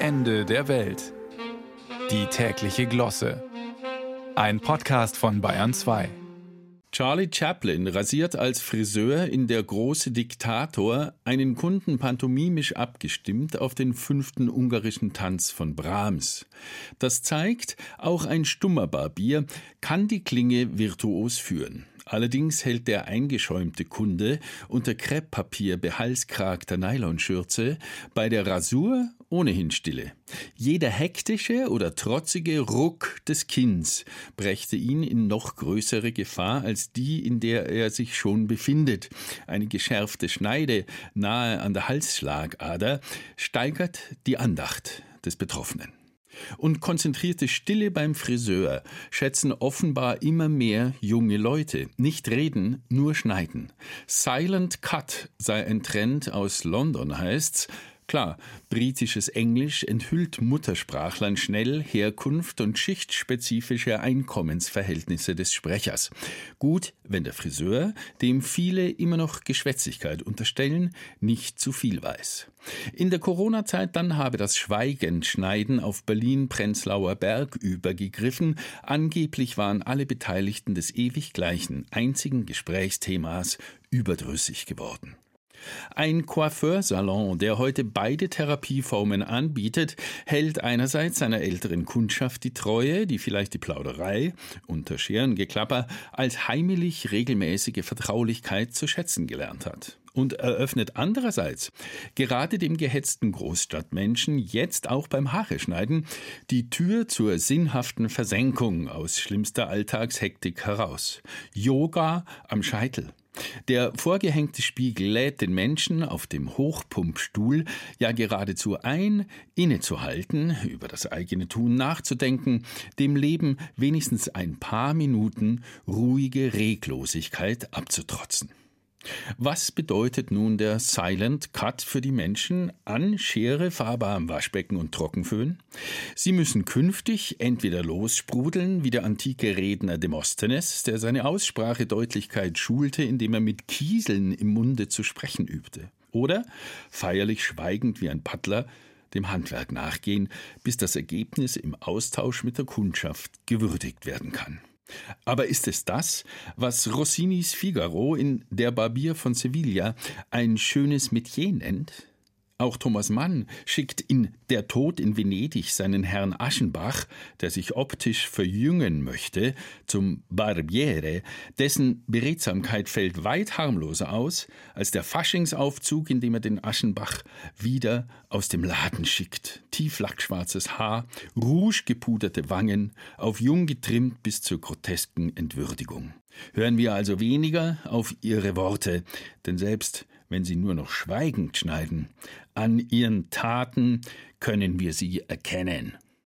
Ende der Welt. Die tägliche Glosse. Ein Podcast von Bayern 2. Charlie Chaplin rasiert als Friseur in Der große Diktator einen Kunden pantomimisch abgestimmt auf den fünften ungarischen Tanz von Brahms. Das zeigt, auch ein stummer Barbier kann die Klinge virtuos führen. Allerdings hält der eingeschäumte Kunde unter Krepppapier behalskragter Nylonschürze bei der Rasur ohnehin stille. Jeder hektische oder trotzige Ruck des Kinns brächte ihn in noch größere Gefahr als die, in der er sich schon befindet. Eine geschärfte Schneide nahe an der Halsschlagader steigert die Andacht des Betroffenen. Und konzentrierte Stille beim Friseur schätzen offenbar immer mehr junge Leute. Nicht reden, nur schneiden. Silent Cut sei ein Trend aus London heißt's. Klar, britisches Englisch enthüllt Muttersprachlern schnell Herkunft und schichtspezifische Einkommensverhältnisse des Sprechers. Gut, wenn der Friseur, dem viele immer noch Geschwätzigkeit unterstellen, nicht zu viel weiß. In der Corona-Zeit dann habe das Schweigenschneiden auf Berlin-Prenzlauer Berg übergegriffen. Angeblich waren alle Beteiligten des ewig gleichen, einzigen Gesprächsthemas überdrüssig geworden. Ein Coiffeursalon, der heute beide Therapieformen anbietet, hält einerseits seiner älteren Kundschaft die Treue, die vielleicht die Plauderei unter Scherengeklapper als heimelig regelmäßige Vertraulichkeit zu schätzen gelernt hat und eröffnet andererseits gerade dem gehetzten Großstadtmenschen jetzt auch beim Haare schneiden die Tür zur sinnhaften Versenkung aus schlimmster Alltagshektik heraus. Yoga am Scheitel. Der vorgehängte Spiegel lädt den Menschen auf dem Hochpumpstuhl ja geradezu ein, innezuhalten, über das eigene Tun nachzudenken, dem Leben wenigstens ein paar Minuten ruhige Reglosigkeit abzutrotzen. Was bedeutet nun der Silent Cut für die Menschen an Schere, Farbe am Waschbecken und Trockenföhn? Sie müssen künftig entweder lossprudeln wie der antike Redner Demosthenes, der seine Aussprachedeutlichkeit schulte, indem er mit Kieseln im Munde zu sprechen übte, oder feierlich schweigend wie ein Butler dem Handwerk nachgehen, bis das Ergebnis im Austausch mit der Kundschaft gewürdigt werden kann. Aber ist es das, was Rossinis Figaro in Der Barbier von Sevilla ein schönes Metier nennt? Auch Thomas Mann schickt in Der Tod in Venedig seinen Herrn Aschenbach, der sich optisch verjüngen möchte, zum Barbiere, dessen Beredsamkeit fällt weit harmloser aus als der Faschingsaufzug, in dem er den Aschenbach wieder aus dem Laden schickt. Tief lackschwarzes Haar, rouge gepuderte Wangen, auf jung getrimmt bis zur grotesken Entwürdigung. Hören wir also weniger auf ihre Worte, denn selbst wenn sie nur noch schweigend schneiden, an ihren Taten können wir sie erkennen.